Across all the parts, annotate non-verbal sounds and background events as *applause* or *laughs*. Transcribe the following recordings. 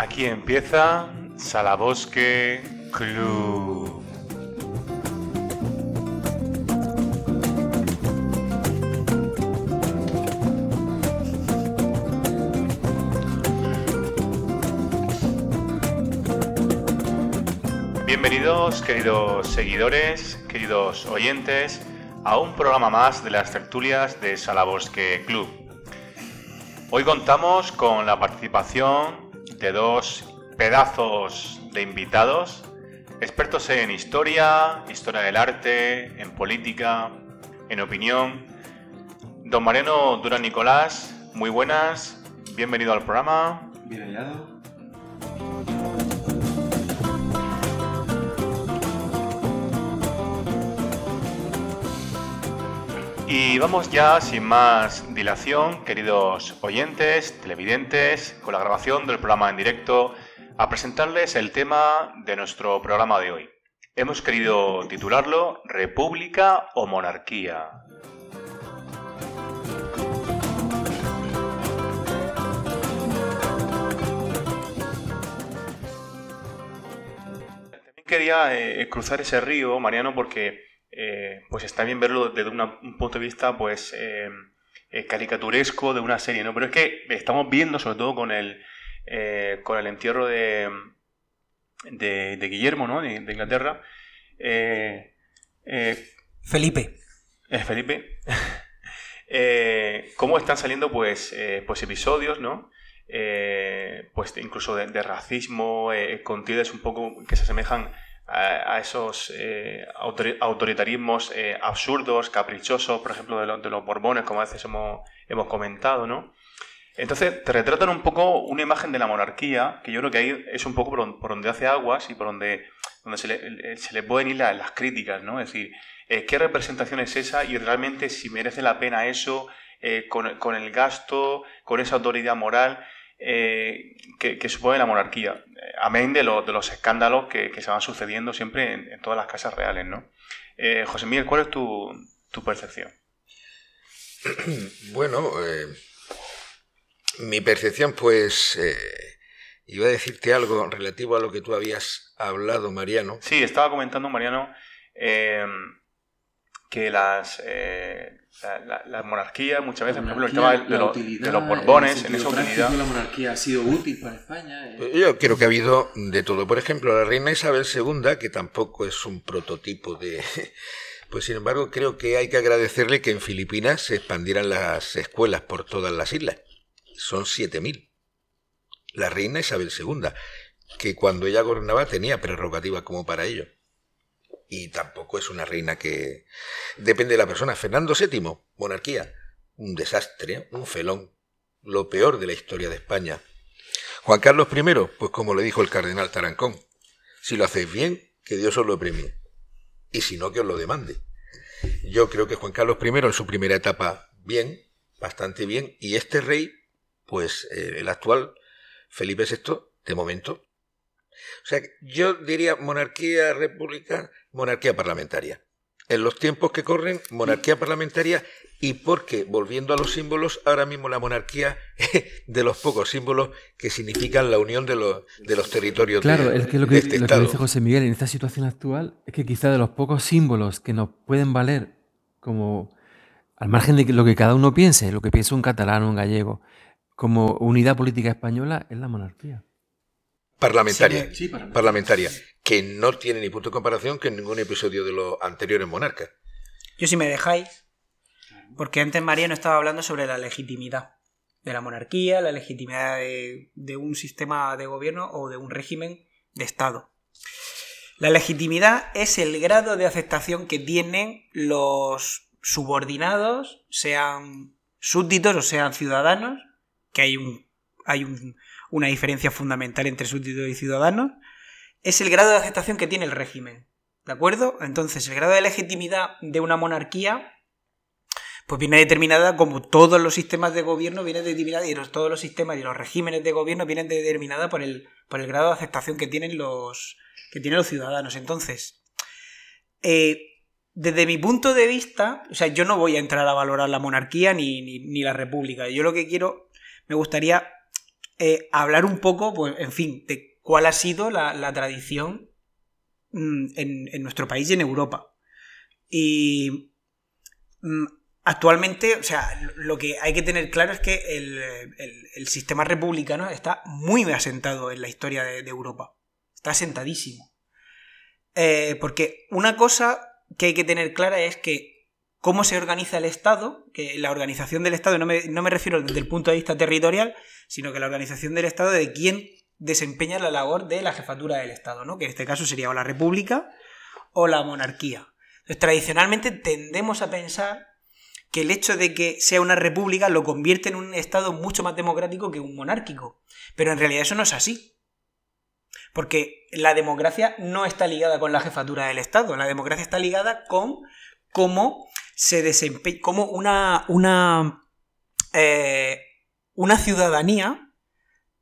Aquí empieza Salabosque Club. Bienvenidos, queridos seguidores, queridos oyentes, a un programa más de las tertulias de Salabosque Club. Hoy contamos con la participación de dos pedazos de invitados, expertos en historia, historia del arte, en política, en opinión. Don Mariano Durán Nicolás, muy buenas, bienvenido al programa. Bien hallado. Y vamos ya sin más dilación, queridos oyentes, televidentes, con la grabación del programa en directo, a presentarles el tema de nuestro programa de hoy. Hemos querido titularlo República o Monarquía. También quería eh, cruzar ese río, Mariano, porque eh, pues está bien verlo desde un punto de vista pues eh, eh, caricaturesco de una serie, ¿no? Pero es que estamos viendo, sobre todo con el, con el entierro de, de, Guillermo, ¿no? De, Inglaterra. Felipe. Felipe. *laughs* cómo están saliendo pues, pues episodios, ¿no? pues incluso de, racismo, con un poco que se asemejan a, esos eh, autoritarismos eh, absurdos, caprichosos, por ejemplo, de, los Borbones, como a veces hemos, hemos comentado, ¿no? Entonces, te retratan un poco una imagen de la monarquía, que yo creo que ahí es un poco por, donde hace aguas y por donde, donde se, le, se le pueden ir las, críticas, ¿no? Es decir, eh, ¿qué representación es esa y realmente si merece la pena eso con, con, el gasto, con esa autoridad moral? Eh, que, supone la monarquía, eh, amén de, de los escándalos que, se van sucediendo siempre en, todas las casas reales. ¿no? Eh, José Miguel, ¿cuál es tu, percepción? *clears throat* Bueno, mi percepción, pues, iba a decirte algo relativo a lo que tú habías hablado, Mariano. Sí, estaba comentando, Mariano, que las, eh, la, monarquía muchas veces, por ejemplo, el tema de, los Borbones, en esa utilidad. La monarquía ha sido útil para España. Eh. Yo creo que ha habido de todo. Por ejemplo, la reina Isabel II, que tampoco es un prototipo de. *laughs* Pues sin embargo, creo que hay que agradecerle que en Filipinas se expandieran las escuelas por todas las islas. Son 7.000. La reina Isabel II, que cuando ella gobernaba tenía prerrogativa como para ello y tampoco es una reina que depende de la persona. Fernando VII, monarquía, un desastre, un felón, lo peor de la historia de España. Juan Carlos I, pues como le dijo el cardenal Tarancón, si lo hacéis bien, que Dios os lo premie, y si no, que os lo demande. Yo creo que Juan Carlos I en su primera etapa, bien, bastante bien, y este rey, pues eh, el actual Felipe VI, de momento, o sea, yo diría monarquía república, monarquía parlamentaria. En los tiempos que corren, monarquía parlamentaria. Y porque, volviendo a los símbolos, ahora mismo la monarquía *laughs* de los pocos símbolos que significan la unión de los, de los territorios claro, de, es que lo que, este lo que dice José Miguel en esta situación actual es que quizá de los pocos símbolos que nos pueden valer como, al margen de lo que cada uno piense, lo que piensa un catalán o un gallego, como unidad política española, es la monarquía parlamentaria, parlamentaria, que no tiene ni punto de comparación con ningún episodio de los anteriores monarcas. Yo si me dejáis, porque antes Mariano estaba hablando sobre la legitimidad de la monarquía, la legitimidad de, de un sistema de gobierno o de un régimen de Estado. La legitimidad es el grado de aceptación que tienen los subordinados, sean súbditos o sean ciudadanos, que hay un, hay un, una diferencia fundamental entre súbditos y ciudadanos, es el grado de aceptación que tiene el régimen. ¿De acuerdo? Entonces, el grado de legitimidad de una monarquía pues viene determinada como todos los sistemas de gobierno vienen determinados y todos los sistemas y los regímenes de gobierno vienen determinados por el, por el grado de aceptación que tienen los, que tienen los ciudadanos. Entonces, eh, desde mi punto de vista, o sea, yo no voy a entrar a valorar la monarquía ni, ni, ni la república. Yo lo que quiero, me gustaría eh, hablar un poco, pues, en fin, de cuál ha sido la, tradición mm, en, nuestro país y en Europa. Y mm, actualmente, o sea, lo que hay que tener claro es que el, sistema republicano está muy asentado en la historia de, de Europa. Está asentadísimo. Eh, porque una cosa que hay que tener clara es que cómo se organiza el Estado, que la organización del Estado no me, no me refiero desde el punto de vista territorial, sino que la organización del Estado de quién desempeña la labor de la jefatura del Estado, ¿no? que en este caso sería o la República o la monarquía. Entonces, tradicionalmente tendemos a pensar que el hecho de que sea una república lo convierte en un Estado mucho más democrático que un monárquico. Pero en realidad eso no es así. Porque la democracia no está ligada con la jefatura del Estado, la democracia está ligada con cómo se desempeña, cómo una, una, eh, una ciudadanía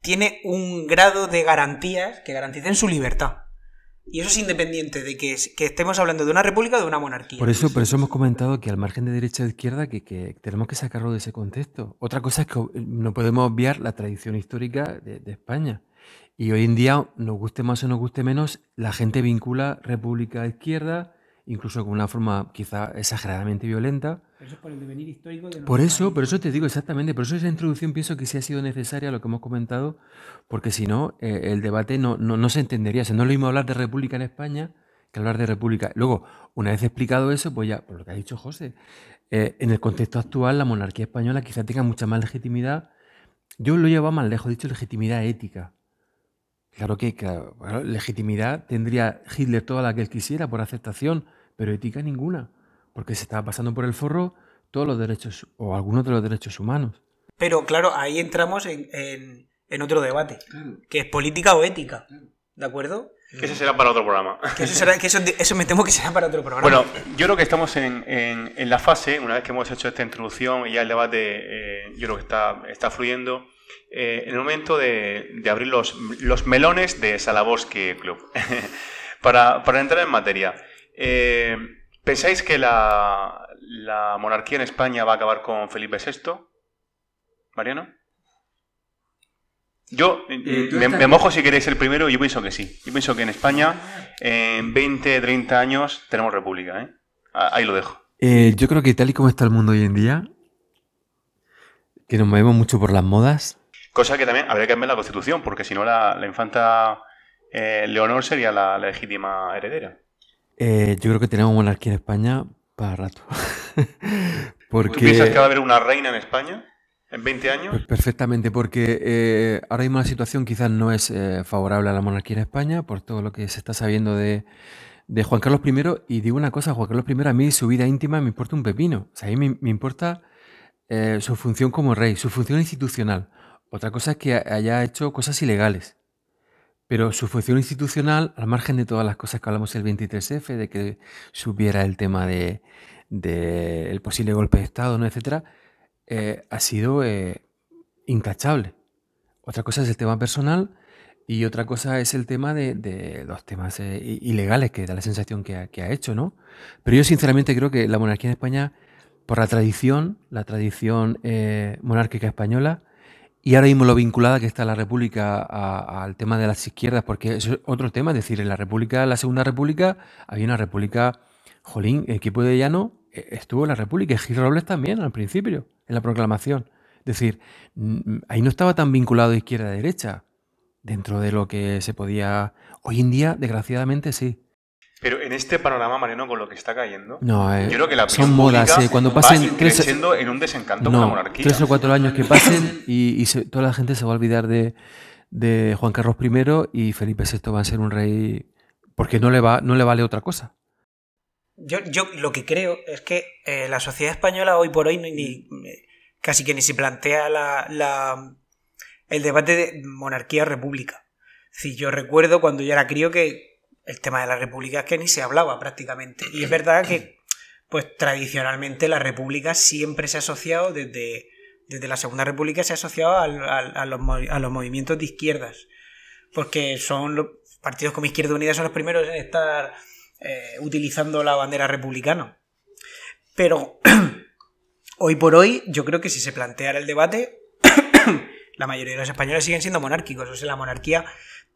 tiene un grado de garantías que garanticen su libertad. Y eso es independiente de que, estemos hablando de una república o de una monarquía. Por eso, por eso hemos comentado que al margen de derecha e izquierda que, tenemos que sacarlo de ese contexto. Otra cosa es que no podemos obviar la tradición histórica de, de España. Y hoy en día, nos guste más o nos guste menos, la gente vincula república a izquierda, incluso con una forma quizá exageradamente violenta. Eso es por el devenir histórico de Por eso, por eso te digo exactamente, por eso esa introducción pienso que sí ha sido necesaria lo que hemos comentado, porque si no, eh, el debate no, no, no se entendería. O sea, no es lo mismo hablar de república en España que hablar de república. Luego, una vez explicado eso, pues ya, por lo que ha dicho José, eh, en el contexto actual la monarquía española quizá tenga mucha más legitimidad. Yo lo llevo más lejos, he dicho legitimidad ética. Claro que claro, legitimidad tendría Hitler toda la que él quisiera por aceptación, pero ética ninguna, porque se estaba pasando por el forro todos los derechos o algunos de los derechos humanos. Pero claro, ahí entramos en, en- en otro debate, Claro, que es política o ética. ¿De acuerdo? Que ese será para otro programa. Que eso, será- que eso, eso me temo que será para otro programa. Bueno, yo creo que estamos en, en- en la fase, una vez que hemos hecho esta introducción y ya el debate, eh, yo creo que está, está fluyendo, eh, en el momento de, de abrir los, los melones de Salaboski Club. *laughs* para, para entrar en materia, eh, ¿pensáis que la, la monarquía en España va a acabar con Felipe VI? ¿Mariano? Yo eh, Eh, me, mojo si queréis el primero, yo pienso que sí. Yo pienso que en España en 20, 30 años tenemos república, ¿eh? Ah, Ahí lo dejo. Eh, yo creo que tal y como está el mundo hoy en día, que nos movemos mucho por las modas, Cosa que también habría que cambiar la constitución, porque si no la, la infanta eh, Leonor sería la, la legítima heredera. Eh, yo creo que tenemos monarquía en España para rato. *laughs* ¿Tú piensas que va a porque haber una reina en España en 20 años? pues, perfectamente, porque eh, ahora mismo la situación quizás no es eh, favorable a la monarquía en España por todo lo que se está sabiendo de, de Juan Carlos I. Y digo una cosa, Juan Carlos I a mí su vida íntima me importa un pepino. O sea, a mí me, me importa eh, su función como rey, su función institucional. Otra cosa es que haya hecho cosas ilegales. Pero su función institucional, al margen de todas las cosas que hablamos el 23F, de que supiera el tema de, de posible golpe de Estado, ¿no? etcétera, eh, ha sido eh, intachable. Otra cosa es el tema personal y otra cosa es el tema de, los temas eh, ilegales, que da la sensación que ha, que ha hecho, ¿no? Pero yo sinceramente creo que la monarquía en España, por la tradición, la tradición eh, monárquica española, y ahora mismo lo vinculada que está la República al tema de las izquierdas, porque es otro tema, es decir, en la República, la Segunda República, había una República, jolín, el equipo de Llano eh, estuvo en la República, y Gil Robles también al principio, en la proclamación. Es decir, mm, ahí no estaba tan vinculado izquierda a derecha, dentro de lo que se podía... Hoy en día, desgraciadamente, sí. Pero en este panorama, Mariano, con lo que está cayendo, No, eh, yo creo que la son modas, eh, cuando va pasen tres, creciendo en un desencanto con la no, monarquía. tres o cuatro años que *laughs* pasen y, y se- toda la gente se va a olvidar de, de Juan Carlos I y Felipe VI va a ser un rey porque no le va no le vale otra cosa. Yo, yo lo que creo es que eh, la sociedad española hoy por hoy ni, ni- casi que ni se plantea la, la- el debate de monarquía-república. Decir, yo recuerdo cuando yo era crío que el tema de la república es que ni se hablaba prácticamente. Y es verdad que, pues tradicionalmente la república siempre se ha asociado desde, desde la Segunda República se ha asociado al- a, los, a los movimientos de izquierdas. Porque son los partidos como Izquierda Unida son los primeros en estar eh, utilizando la bandera republicana. Pero *clears throat* hoy por hoy, yo creo que si se planteara el debate, *clears throat* la mayoría de los españoles siguen siendo monárquicos. O sea, la monarquía,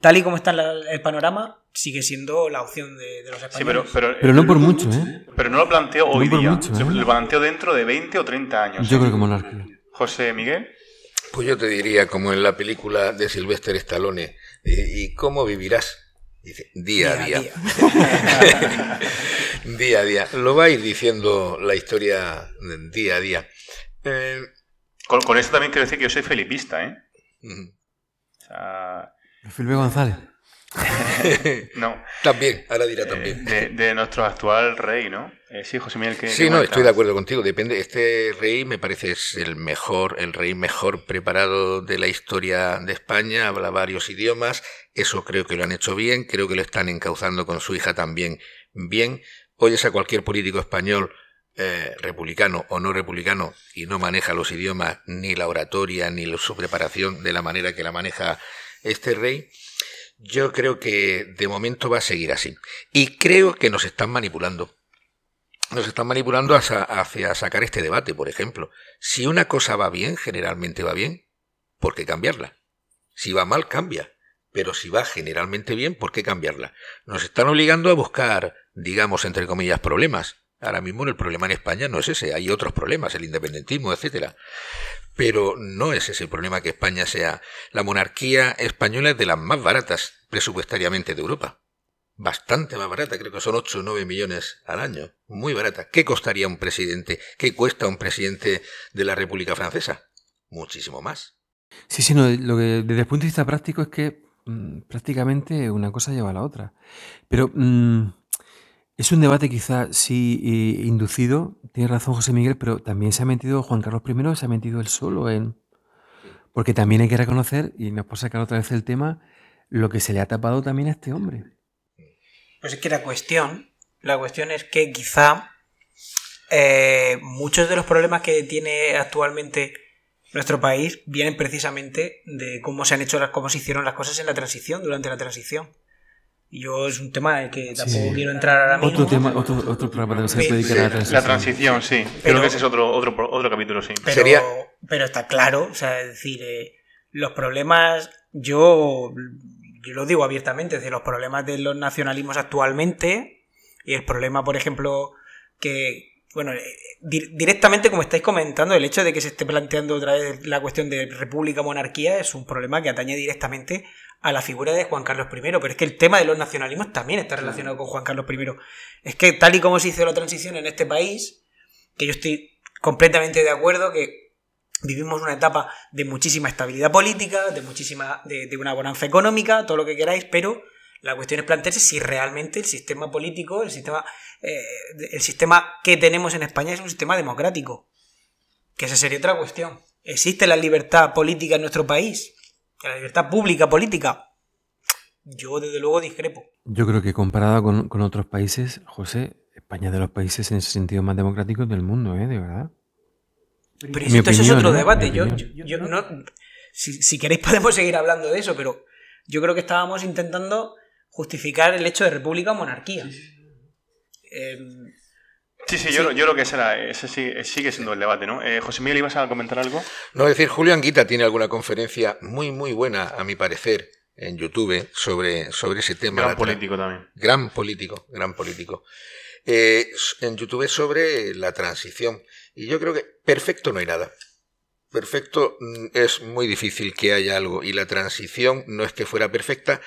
tal y como está la- el panorama, sigue siendo la opción de, de los Sí, españoles. pero, pero, Pero no por mucho, ¿eh? pero no lo planteo hoy por día. mucho, ¿eh? Lo planteo dentro de 20 o 30 años. Yo ¿eh? creo que monarquía. José Miguel. Pues yo te diría, como en la película de Sylvester Stallone, ¿y, cómo vivirás? Dice, día, a día. *laughs* Día a día. Lo va a ir diciendo la historia día a día. Eh, Con, con esto también quiero decir que yo soy felipista, ¿eh? O sea, Felipe González. *laughs* no. también, ahora dirá eh, también. de, de nuestro actual rey, ¿no? Eh, sí, José Miguel, que Sí, no, estoy de acuerdo contigo. Depende. Este rey me parece es el mejor, el rey mejor preparado de la historia de España. Habla varios idiomas. Eso creo que lo han hecho bien. Creo que lo están encauzando con su hija también bien. Oyes a cualquier político español, eh, republicano o no republicano, y no maneja los idiomas, ni la oratoria, ni su preparación de la manera que la maneja este rey. Yo creo que de momento va a seguir así. Y creo que nos están manipulando nos están manipulando hacia, sacar este debate, por ejemplo. Si una cosa va bien, generalmente va bien, ¿por qué cambiarla? Si va mal, cambia. Pero si va generalmente bien, ¿por qué cambiarla? Nos están obligando a buscar, digamos, entre comillas, problemas. Ahora mismo el problema en España no es ese, hay otros problemas, el independentismo, etcétera. Pero no es ese el problema que España sea. La monarquía española es de las más baratas presupuestariamente de Europa bastante más barata, creo que son 8 o 9 millones al año, muy barata. ¿Qué costaría un presidente? ¿Qué cuesta un presidente de la República Francesa? Muchísimo más. Sí, sí, no, lo que desde el punto de vista práctico es que mm, prácticamente una cosa lleva a la otra. Pero mm, es un debate quizá sí eh, inducido, tiene razón José Miguel, pero también se ha metido Juan Carlos I, se ha metido él solo en... Porque también hay que reconocer, y nos por sacar otra vez el tema, lo que se le ha tapado también a este hombre. Pues es que la cuestión, la cuestión es que quizá eh, muchos de los problemas que tiene actualmente nuestro país vienen precisamente de cómo se han hecho las, cómo se hicieron las cosas en la transición, durante la transición. Y yo es un tema en que tampoco Sí. quiero entrar ahora mismo. Otro tema, otro, otro programa se Sí, dedica a la La transición. transición, sí. Pero- Creo que ese es otro, otro, otro capítulo, sí. Pero, Sería- pero está claro, o sea, es decir, eh, los problemas, yo, yo lo digo abiertamente, es decir, los problemas de los nacionalismos actualmente y el problema, por ejemplo, que, bueno, eh, di- directamente como estáis comentando, el hecho de que se esté planteando otra vez la cuestión de república-monarquía es un problema que atañe directamente a la figura de Juan Carlos I, pero es que el tema de los nacionalismos también está relacionado con Juan Carlos I. Es que tal y como se hizo la transición en este país, que yo estoy completamente de acuerdo que vivimos una etapa de muchísima estabilidad política, de muchísima de, de una bonanza económica, todo lo que queráis, pero la cuestión es plantearse si realmente el sistema político, el sistema, eh, el sistema que tenemos en España es un sistema democrático. Que esa sería otra cuestión. ¿Existe la libertad política en nuestro país? ¿La libertad pública política? Yo desde luego discrepo. Yo creo que comparada con, con otros países, José, España es de los países en ese sentido más democráticos del mundo, ¿eh? De verdad. Pero esto eso es otro debate. Yo, yo- yo no, si, si queréis *laughs* podemos seguir hablando de eso, pero yo creo que estábamos intentando justificar el hecho de república o monarquía. Em, Sí, sí, yo, yo creo que ese, era, ese sí- sigue siendo el debate, ¿no? Eh, José Miguel, ¿ibas a comentar algo? No, es decir, Julio Anguita tiene alguna conferencia muy, muy buena, a mi parecer, en YouTube sobre, sobre ese tema. Gran político también. Gran político, gran político. Eh, en YouTube sobre la transición. Y yo creo que perfecto no hay nada. Perfecto mm, es muy difícil que haya algo. Y la transición no es que fuera perfecta,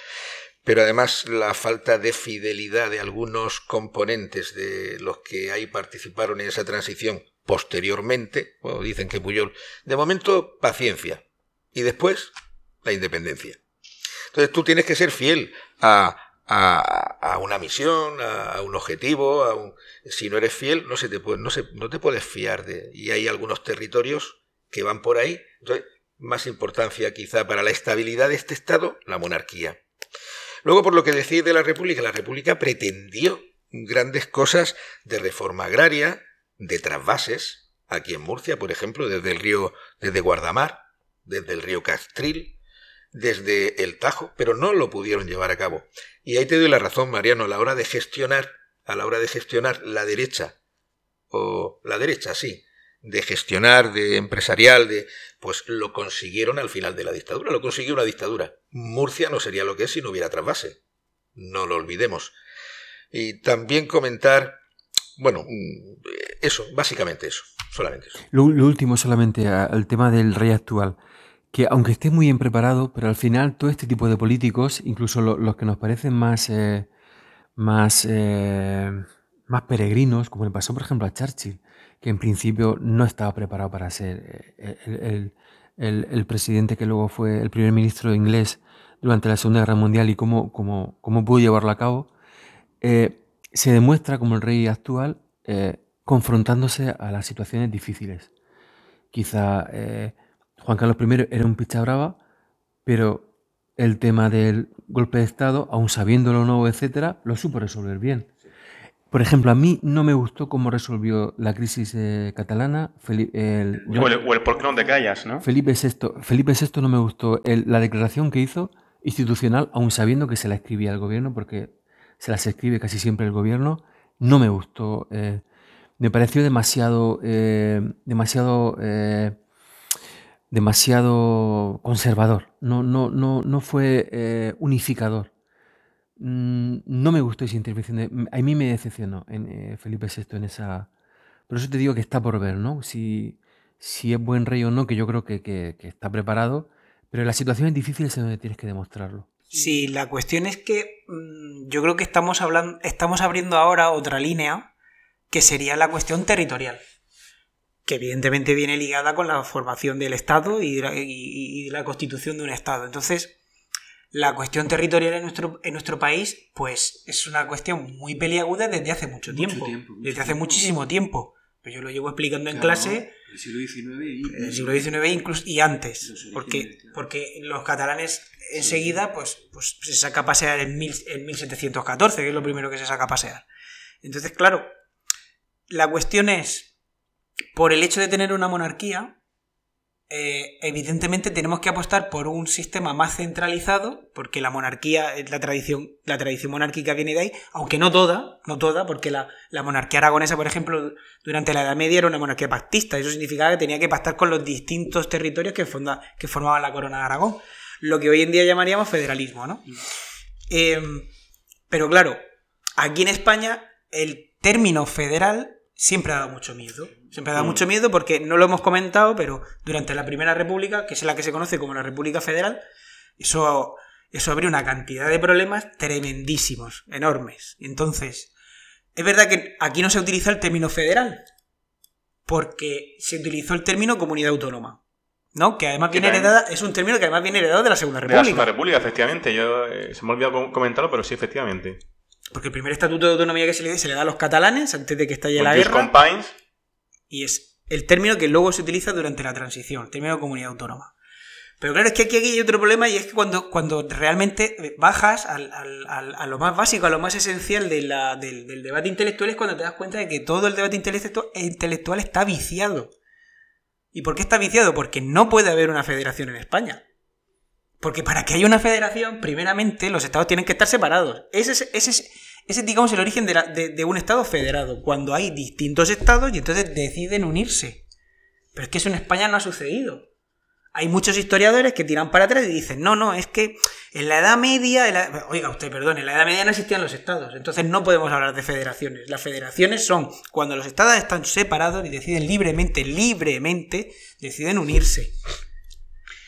pero además la falta de fidelidad de algunos componentes de los que ahí participaron en esa transición posteriormente, bueno, dicen que Puyol, de momento paciencia. Y después la independencia. Entonces tú tienes que ser fiel a, a, una misión, a, a un objetivo. A un... Si no eres fiel, no, se te puede, no, se, no te puedes fiar de... Y hay algunos territorios que van por ahí. Entonces, más importancia quizá para la estabilidad de este Estado, la monarquía. Luego, por lo que decís de la República, la República pretendió grandes cosas de reforma agraria, de trasvases, aquí en Murcia, por ejemplo, desde el río, desde Guardamar, desde el río Castril, desde el Tajo, pero no lo pudieron llevar a cabo. Y ahí te doy la razón, Mariano, a la hora de gestionar, a la hora de gestionar la derecha, o la derecha, sí, de gestionar, de empresarial, de pues lo consiguieron al final de la dictadura, lo consiguió una dictadura. Murcia no sería lo que es si no hubiera trasvase. No lo olvidemos. Y también comentar, bueno, mm, eso, básicamente eso, solamente eso. Lo, último solamente al tema del rey actual, que aunque esté muy bien preparado, pero al final todo este tipo de políticos, incluso lo- los que nos parecen más, eh, más, eh, más peregrinos, como le pasó por ejemplo a Churchill, que en principio no estaba preparado para ser eh, el, el- el- presidente que luego fue el primer ministro inglés durante la Segunda Guerra Mundial y cómo, cómo, cómo pudo llevarlo a cabo, eh, se demuestra como el rey actual eh, confrontándose a las situaciones difíciles. Quizá Juan Carlos I era un picha brava, pero el tema del golpe de Estado, aun sabiéndolo o no, etcétera, lo supo resolver bien. Por ejemplo, a mí no me gustó cómo resolvió la crisis eh, catalana. Feli- el- O el, o el por qué no te callas, ¿no? Felipe VI, Felipe VI no me gustó el- la declaración que hizo institucional, aun sabiendo que se la escribía el gobierno, porque se las escribe casi siempre el gobierno, no me gustó. eh, me pareció demasiado, eh, demasiado, demasiado conservador. No, no, no, no fue unificador. Mm, No me gustó esa intervención. de- a mí me decepcionó en, eh, Felipe VI en esa. Por eso te digo que está por ver, ¿no? Si, si es buen rey o no, que yo creo que, que- está preparado. Pero en las situaciones difíciles es donde tienes que demostrarlo. Sí, la cuestión es que mm, yo creo que estamos hablando, estamos abriendo ahora otra línea que sería la cuestión territorial, que evidentemente viene ligada con la formación del Estado la- y la constitución de un Estado. Entonces, la cuestión territorial en nuestro, en nuestro país, pues es una cuestión muy peliaguda desde hace mucho Mucho tiempo, tiempo, mucho desde hace tiempo. muchísimo tiempo. Pero yo lo llevo explicando en clase El siglo XIX y. en el siglo XIX incluso, y antes, porque, porque los catalanes enseguida pues, pues se saca a pasear en, mil, en 1714, que es lo primero que se saca a pasear. Entonces, claro, la cuestión es, por el hecho de tener una monarquía, eh, evidentemente tenemos que apostar por un sistema más centralizado, porque la monarquía, eh, la tradición, la tradición monárquica viene de ahí, aunque no toda, no toda, porque la, la monarquía aragonesa, por ejemplo, durante la Edad Media era una monarquía pactista, eso significaba que tenía que pactar con los distintos territorios que, fonda- que formaban la corona de Aragón, lo que hoy en día llamaríamos federalismo, ¿no? Eh, pero claro, aquí en España el término federal siempre ha dado mucho miedo. Siempre ha dado Mm. mucho miedo porque no lo hemos comentado, pero durante la Primera República, que es la que se conoce como la República Federal, eso, eso abrió una cantidad de problemas tremendísimos, enormes. Entonces, es verdad que aquí no se utiliza el término federal, porque se utilizó el término comunidad autónoma. ¿No? Que además viene heredada, es un término que además viene heredado de la Segunda De la República. Segunda República, efectivamente. Yo, eh, se me ha olvidado com- comentarlo, pero sí, efectivamente. Porque el primer estatuto de autonomía que se le, se le da a los catalanes antes de que estalle la guerra. Compines, Y es el término que luego se utiliza durante la transición, el término de comunidad autónoma. Pero claro, es que aquí, aquí hay otro problema y es que cuando, cuando realmente bajas al- al- al- a lo más básico, a lo más esencial de la- del, del debate intelectual es cuando te das cuenta de que todo el debate intelectu- intelectual está viciado. ¿Y por qué está viciado? Porque no puede haber una federación en España. Porque para que haya una federación, primeramente los estados tienen que estar separados. Ese es, ese es, ese es, digamos, el origen de, un estado federado. Cuando hay distintos estados y entonces deciden unirse. Pero es que eso en España no ha sucedido. Hay muchos historiadores que tiran para atrás y dicen, no, no, es que en la Edad Media, oiga usted, perdón, en la Edad Media no existían los estados, entonces no podemos hablar de federaciones. Las federaciones son cuando los estados están separados y deciden libremente, libremente, deciden unirse.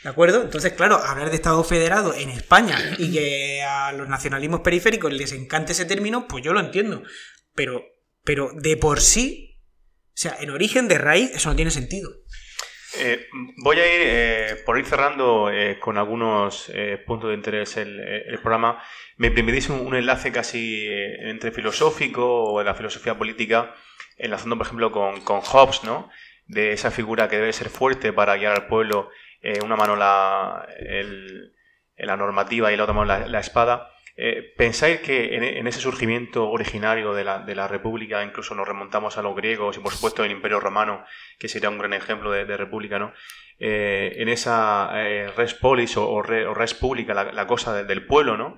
¿De acuerdo? Entonces, claro, hablar de Estado federado en España y que a los nacionalismos periféricos les encante ese término, pues yo lo entiendo. Pero, pero de por sí, o sea, en origen de raíz, eso no tiene sentido. Eh, voy a ir, eh, por ir cerrando eh, con algunos puntos de interés el, programa, me permitís un, enlace casi entre filosófico o la filosofía política, enlazando, por ejemplo, con, con Hobbes, ¿no? De esa figura que debe ser fuerte para guiar al pueblo, eh, una mano la, la normativa y la otra mano la, espada. Eh, ¿Pensáis que en, ese surgimiento originario de la, de la República, incluso nos remontamos a los griegos y por supuesto el Imperio Romano, que sería un gran ejemplo de, república, ¿no? Eh, en esa eh, res polis o, o re- o res pública, la, cosa de- del pueblo, ¿no?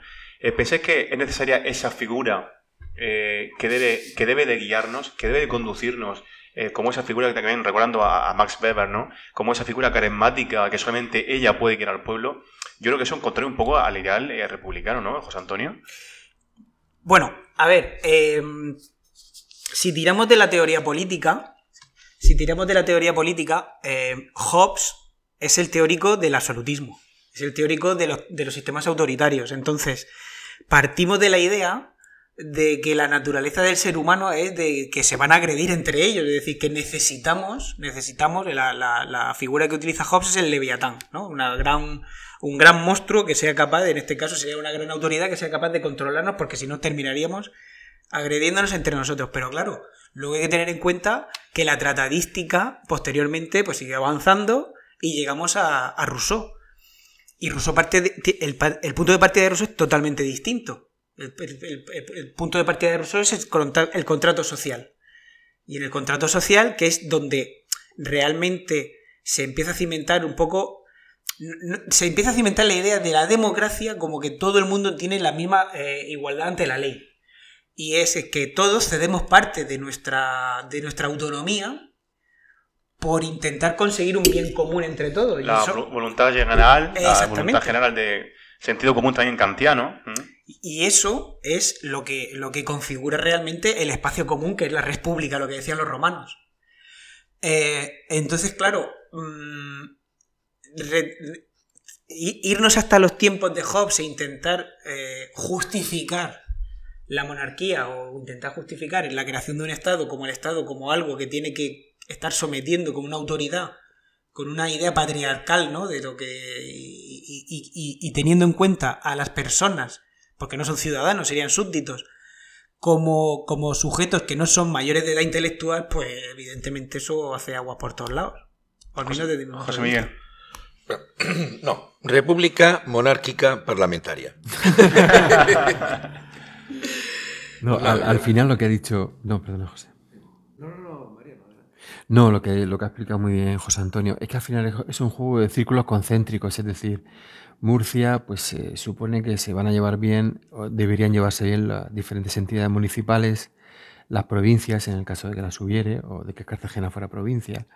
¿Pensáis que es necesaria esa figura que, debe, que debe de guiarnos, que debe de conducirnos eh, como esa figura que también, recordando a, Max Weber, ¿no? Como esa figura carismática que solamente ella puede guiar al pueblo, yo creo que eso encontré un poco al ideal eh, republicano, ¿no, José Antonio? Bueno, a ver, eh, si tiramos de la teoría política, si tiramos de la teoría política, Hobbes es el teórico del absolutismo, es el teórico de los sistemas autoritarios. Entonces, partimos de la idea de que la naturaleza del ser humano es de que se van a agredir entre ellos, es decir, que necesitamos, necesitamos, la, la, figura que utiliza Hobbes es el leviatán, ¿no? Una gran, un gran monstruo que sea capaz, de, en este caso sería una gran autoridad que sea capaz de controlarnos, porque si no terminaríamos agrediéndonos entre nosotros. Pero claro, luego hay que tener en cuenta que la tratadística posteriormente pues sigue avanzando y llegamos a, a Rousseau. Y Rousseau parte de, el, el punto de partida de Rousseau es totalmente distinto. El, el, el, punto de partida de Rousseau es el, contrato social. Y en el contrato social, que es donde realmente se empieza a cimentar un poco. Se empieza a cimentar la idea de la democracia como que todo el mundo tiene la misma eh, igualdad ante la ley. Y es que todos cedemos parte de nuestra, de nuestra autonomía por intentar conseguir un bien común entre todos. La eso... voluntad general, la voluntad general de sentido común también kantiano. ¿Mm? Y eso es lo que, lo que configura realmente el espacio común, que es la república, lo que decían los romanos. Eh, entonces, claro, re, irnos hasta los tiempos de Hobbes e intentar eh, justificar la monarquía o intentar justificar la creación de un Estado como el Estado como algo que tiene que estar sometiendo como una autoridad con una idea patriarcal, ¿no? De lo que. Y, teniendo en cuenta a las personas porque no son ciudadanos, serían súbditos, como, como sujetos que no son mayores de edad intelectual, pues evidentemente eso hace agua por todos lados. Al menos de José Miguel. *clears throat* No, república monárquica parlamentaria. *laughs* no, al, al, final lo que ha dicho. No, perdona, José. No, no, no, María. No, lo que, lo que ha explicado muy bien José Antonio es que al final es un juego de círculos concéntricos, es decir, Murcia, pues se supone que se van a llevar bien, o deberían llevarse bien las diferentes entidades municipales, las provincias, en el caso de que las hubiere, o de que Cartagena fuera provincia.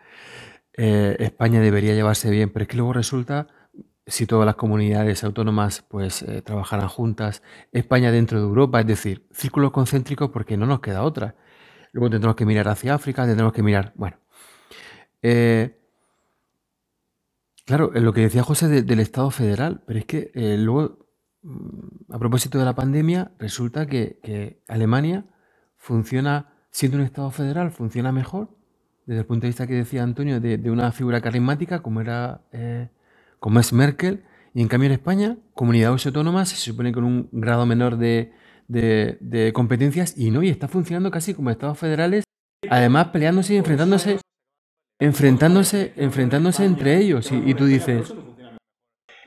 Eh, España debería llevarse bien, pero es que luego resulta, si todas las comunidades autónomas pues eh, trabajaran juntas, España dentro de Europa, es decir, círculos concéntricos porque no nos queda otra. Luego tendremos que mirar hacia África, tendremos que mirar, bueno. Eh, Claro, lo que decía José de, del Estado federal, pero es que eh, luego, mm, a propósito de la pandemia, resulta que, que, Alemania funciona, siendo un Estado federal, funciona mejor, desde el punto de vista que decía Antonio, de, de una figura carismática como era eh, como es Merkel, y en cambio en España, comunidades autónomas se supone con un grado menor de, de, de competencias y no, y está funcionando casi como Estados federales, además peleándose y enfrentándose enfrentándose, enfrentándose entre ellos. Y, y tú dices,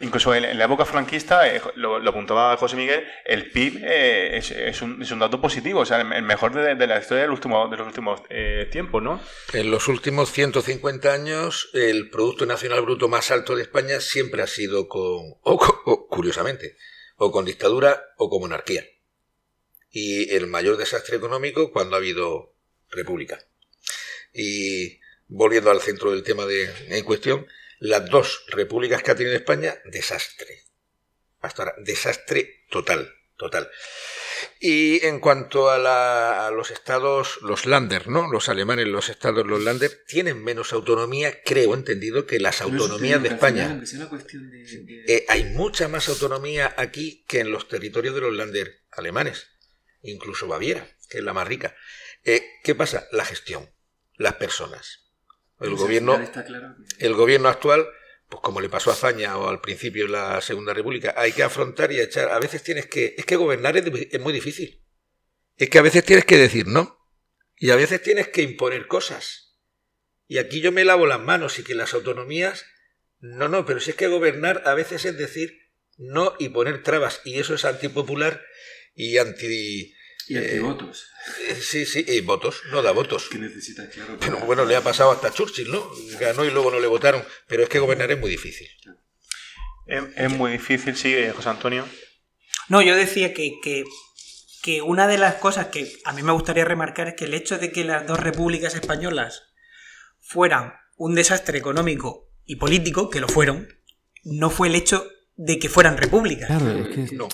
Incluso en, la época franquista, eh, lo, lo, apuntaba José Miguel, el PIB eh, es, es, un, es, un, dato positivo, o sea, el, mejor de, de la historia del último, de los últimos eh, tiempos, ¿no? En los últimos 150 años, el Producto Nacional Bruto más alto de España siempre ha sido con, o, o, curiosamente, o con dictadura o con monarquía. Y el mayor desastre económico cuando ha habido república. Y volviendo al centro del tema de, en cuestión, las dos repúblicas que ha tenido España, desastre. Hasta ahora, desastre total, total. Y en cuanto a, la, a, los estados, los Länder, ¿no? Los alemanes, los estados, los Länder, tienen menos autonomía, creo entendido, que las autonomías de España. Eh, hay mucha más autonomía aquí que en los territorios de los Länder alemanes, incluso Baviera, que es la más rica. Eh, ¿Qué pasa? La gestión, las personas. El gobierno, claro que... el gobierno actual, pues como le pasó a Zaña o al principio de la Segunda República, hay que afrontar y echar. A veces tienes que. Es que gobernar es, es muy difícil. Es que a veces tienes que decir no. Y a veces tienes que imponer cosas. Y aquí yo me lavo las manos y que las autonomías. No, no, pero si es que gobernar a veces es decir no y poner trabas. Y eso es antipopular y anti y antivotos. Eh, sí, sí, y votos, no da votos. Que necesitas, claro. Pero bueno, le ha pasado hasta Churchill, ¿no? Ganó y luego no le votaron. Pero es que gobernar es muy difícil. Es, es muy difícil, sí, José Antonio. No, yo decía que, que, que una de las cosas que a mí me gustaría remarcar es que el hecho de que las dos repúblicas españolas fueran un desastre económico y político, que lo fueron, no fue el hecho de que fueran repúblicas. Claro, es que No.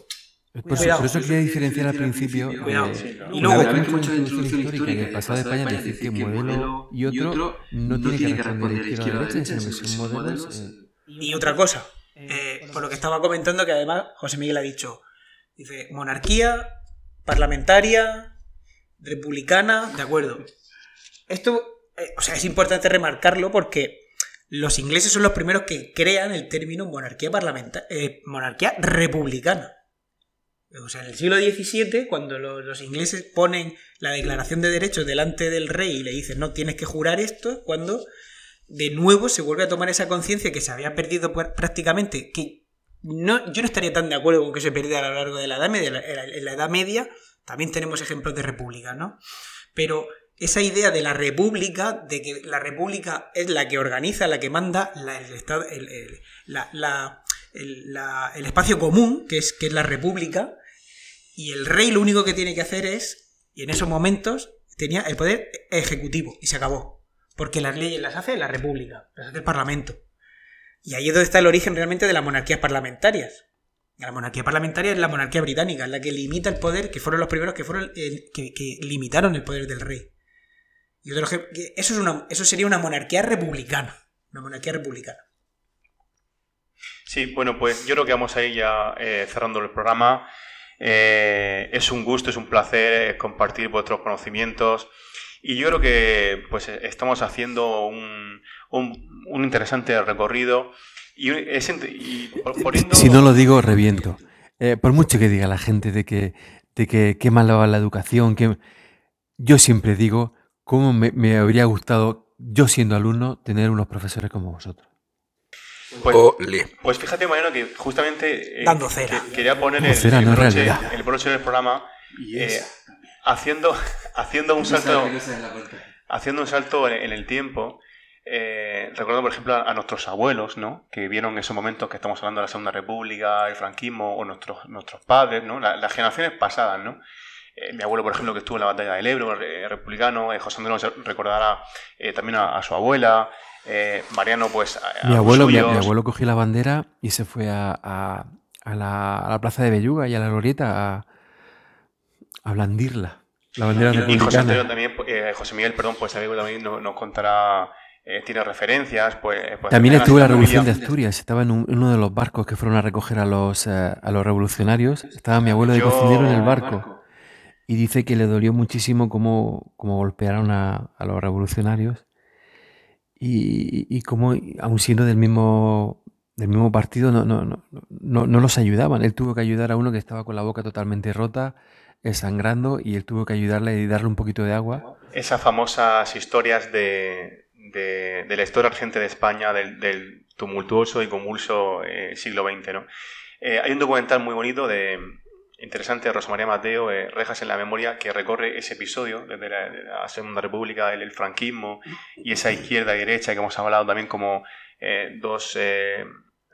Por, eso, Cuidado. por eso quería diferenciar al principio. Cuidado. eh, una Y luego- Una vez que la introducción histórica el pasado de España, decir que un modelo y otro no tiene que responder de izquierda a derecha, sino que son modelos. eh, Y otra cosa, eh, por lo que estaba comentando, que además José Miguel ha dicho, dice, monarquía, parlamentaria, republicana, de acuerdo. Esto, eh, o sea, es importante remarcarlo porque los ingleses son los primeros que crean el término monarquía parlamentaria, monarquía republicana. O sea, en el siglo XVII, cuando lo- los ingleses ponen la declaración de derechos delante del rey y le dicen, no, tienes que jurar esto, es cuando de nuevo se vuelve a tomar esa conciencia que se había perdido pr- prácticamente, que no, yo no estaría tan de acuerdo con que se perdiera a lo largo de la Edad Media. En la- Edad Media también tenemos ejemplos de repúblicas, ¿no? Pero esa idea de la república, de que la república es la que organiza, la que manda la- el- el- la- la- el- espacio común, que es, que es la república, y el rey lo único que tiene que hacer es, y en esos momentos, tenía el poder ejecutivo, y se acabó. Porque las leyes las hace la república, las hace el parlamento. Y ahí es donde está el origen realmente de las monarquías parlamentarias. La monarquía parlamentaria es la monarquía británica, la que limita el poder, que fueron los primeros que fueron el- que, limitaron el poder del rey. Y eso, es una, eso sería una monarquía republicana. Una monarquía republicana. Sí, bueno, pues yo creo que vamos a ya eh, cerrando el programa. Eh, es un gusto, es un placer eh, compartir vuestros conocimientos. Y yo creo que pues estamos haciendo un, un- interesante recorrido. Y, es y poniendo- Si no lo digo, reviento. Por mucho que diga la gente de que, de que qué mal va la educación, que yo siempre digo cómo me, me habría gustado, yo siendo alumno, tener unos profesores como vosotros. Pues, Ole. pues fíjate, Mariano, que justamente eh, Dando cera. que- quería poner el, cera, el no broche, el broche del programa Y eh, haciendo, *laughs* haciendo un salto. haciendo un salto en, en el tiempo, eh, recuerdo, por ejemplo, a, a nuestros abuelos, ¿no? Que vieron esos momentos que estamos hablando de la Segunda República, el franquismo, o nuestros, nuestros padres, ¿no? La- las generaciones pasadas, ¿no? Eh, mi abuelo, por ejemplo, que estuvo en la batalla del Ebro, eh, republicano, eh, José Andrés recordará eh, también a, a su abuela, eh, Mariano, pues a, Mi abuelo, mi, abuelo cogió la bandera y se fue a, a- a la, plaza de Belluga y a la glorieta a, blandirla. La bandera Y- y José Antonio también, eh, José Miguel, perdón, pues también, también nos, nos contará, eh, tiene referencias, pues... pues También estuvo en la. Revolución de Asturias. Estaba en, un- en uno de los barcos que fueron a recoger a los, eh, a los revolucionarios. Estaba mi abuelo de Yo- cocinero en el barco. Y dice que le dolió muchísimo cómo, cómo golpearon a, a los revolucionarios. Y, y cómo, aun siendo del mismo, del mismo partido, no, no, no, no, no los ayudaban. Él tuvo que ayudar a uno que estaba con la boca totalmente rota, eh, sangrando, y él tuvo que ayudarle y darle un poquito de agua. esas famosas historias de, de- la historia reciente de España, del, del tumultuoso y convulso eh, siglo XX. ¿no? Eh, hay un documental muy bonito de interesante Rosa María Mateo, eh, Rejas en la Memoria, que recorre ese episodio desde la, Segunda República, el, franquismo y esa izquierda y derecha que hemos hablado también como eh, dos, eh,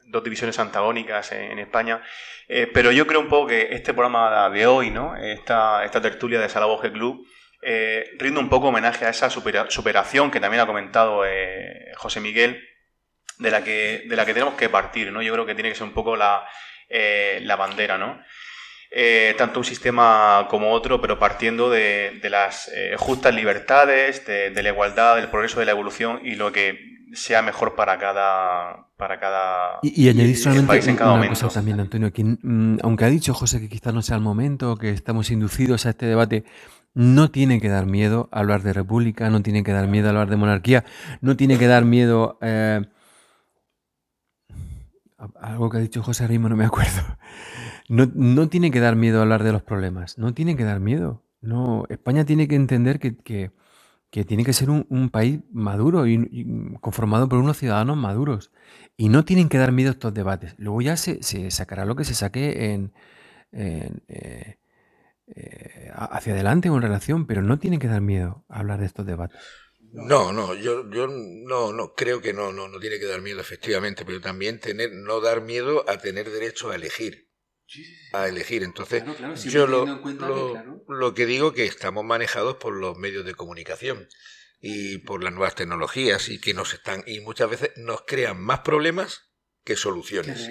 dos divisiones antagónicas en, España. Eh, pero yo creo un poco que este programa de hoy, ¿no? esta, esta tertulia de Salaboje Club, rinde un poco homenaje a esa supera- superación que también ha comentado José Miguel, de la, que, de la que tenemos que partir, ¿no? Yo creo que tiene que ser un poco la, la bandera, ¿no? Eh, tanto un sistema como otro, pero partiendo de, de las eh, justas libertades, de, de la igualdad, del progreso, de la evolución y lo que sea mejor para cada, para cada Y, y añadir el solamente país en un- cada una momento. cosa también, Antonio, que mm, aunque ha dicho José que quizás no sea el momento, que estamos inducidos a este debate, no tiene que dar miedo a hablar de república, no tiene que dar miedo a hablar de monarquía, no tiene que dar miedo... eh, a- algo que ha dicho José Rimo, no me acuerdo. No, no tiene que dar miedo hablar de los problemas, no tiene que dar miedo. No, España tiene que entender que, que- tiene que ser un, país maduro y, conformado por unos ciudadanos maduros. Y no tienen que dar miedo estos debates. Luego ya se, sacará lo que se saque en, eh, eh, hacia adelante o en relación, pero no tienen que dar miedo a hablar de estos debates. No, no, yo, yo no, no, creo que no, no, no tiene que dar miedo, efectivamente, pero también tener, no dar miedo a tener derecho a elegir. A elegir. Entonces, Claro, claro, siempre yo lo, que, lo- claro, lo que digo que estamos manejados por los medios de comunicación y por las nuevas tecnologías y que nos están y muchas veces nos crean más problemas que soluciones.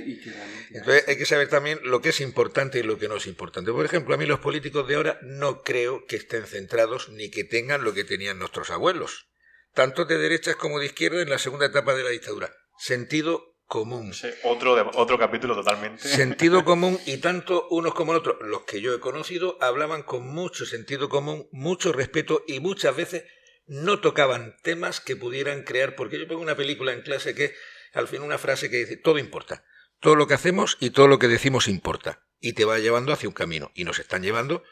Entonces hay que saber también lo que es importante y lo que no es importante. Por ejemplo, a mí los políticos de ahora no creo que estén centrados ni que tengan lo que tenían nuestros abuelos, tanto de derechas como de izquierda en la segunda etapa de la dictadura. Sentido común. Sí, otro, de- otro capítulo totalmente. Sentido *laughs* común y tanto unos como otros, los que yo he conocido, hablaban con mucho sentido común, mucho respeto y muchas veces no tocaban temas que pudieran crear, porque yo pongo una película en clase que al fin una frase que dice, todo importa, todo lo que hacemos y todo lo que decimos importa, y te va llevando hacia un camino, y nos están llevando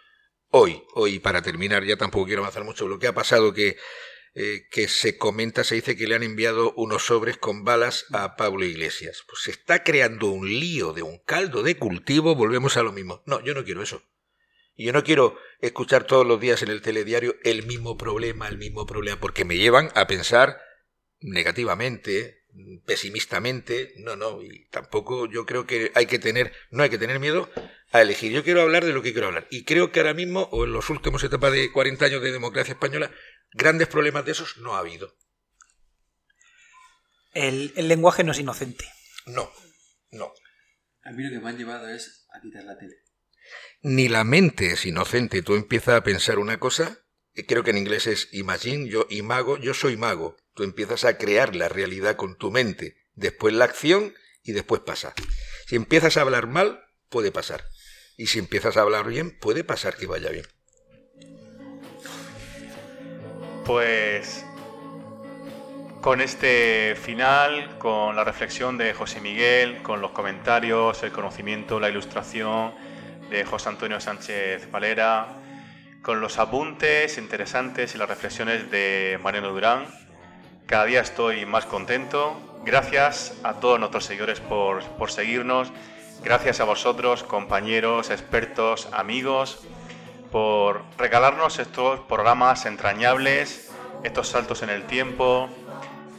hoy, hoy para terminar, ya tampoco quiero avanzar mucho, lo que ha pasado que eh, que se comenta, se dice que le han enviado unos sobres con balas a Pablo Iglesias. Pues se está creando un lío de un caldo de cultivo, volvemos a lo mismo. No, yo no quiero eso. Y yo no quiero escuchar todos los días en el telediario el mismo problema, el mismo problema, porque me llevan a pensar negativamente, pesimistamente. No, no, y tampoco yo creo que hay que tener, no hay que tener miedo a elegir. Yo quiero hablar de lo que quiero hablar. Y creo que ahora mismo, o en los últimos etapas de 40 años de democracia española, grandes problemas de esos no ha habido. El, el lenguaje no es inocente. No, no. A mí lo que me han llevado es a quitar la tele. Ni la mente es inocente. Tú empiezas a pensar una cosa, creo que en inglés es imagine, yo imago, yo soy mago. Tú empiezas a crear la realidad con tu mente, después la acción y después pasa. Si empiezas a hablar mal, puede pasar. Y si empiezas a hablar bien, puede pasar que vaya bien. Pues con este final, con la reflexión de José Miguel, con los comentarios, el conocimiento, la ilustración de José Antonio Sánchez Valera, con los apuntes interesantes y las reflexiones de Mariano Durán, cada día estoy más contento. Gracias a todos nuestros seguidores por, por seguirnos. Gracias a vosotros, compañeros, expertos, amigos, por regalarnos estos programas entrañables, estos saltos en el tiempo,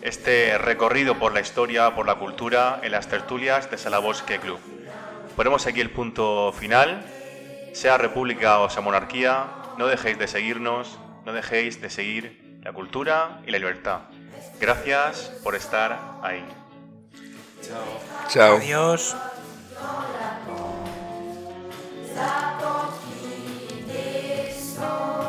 este recorrido por la historia, por la cultura, en las tertulias de Salabosque Club. Ponemos aquí el punto final. Sea república o sea monarquía, no dejéis de seguirnos, no dejéis de seguir la cultura y la libertad. Gracias por estar ahí. Chao. Chao. Adiós. soul.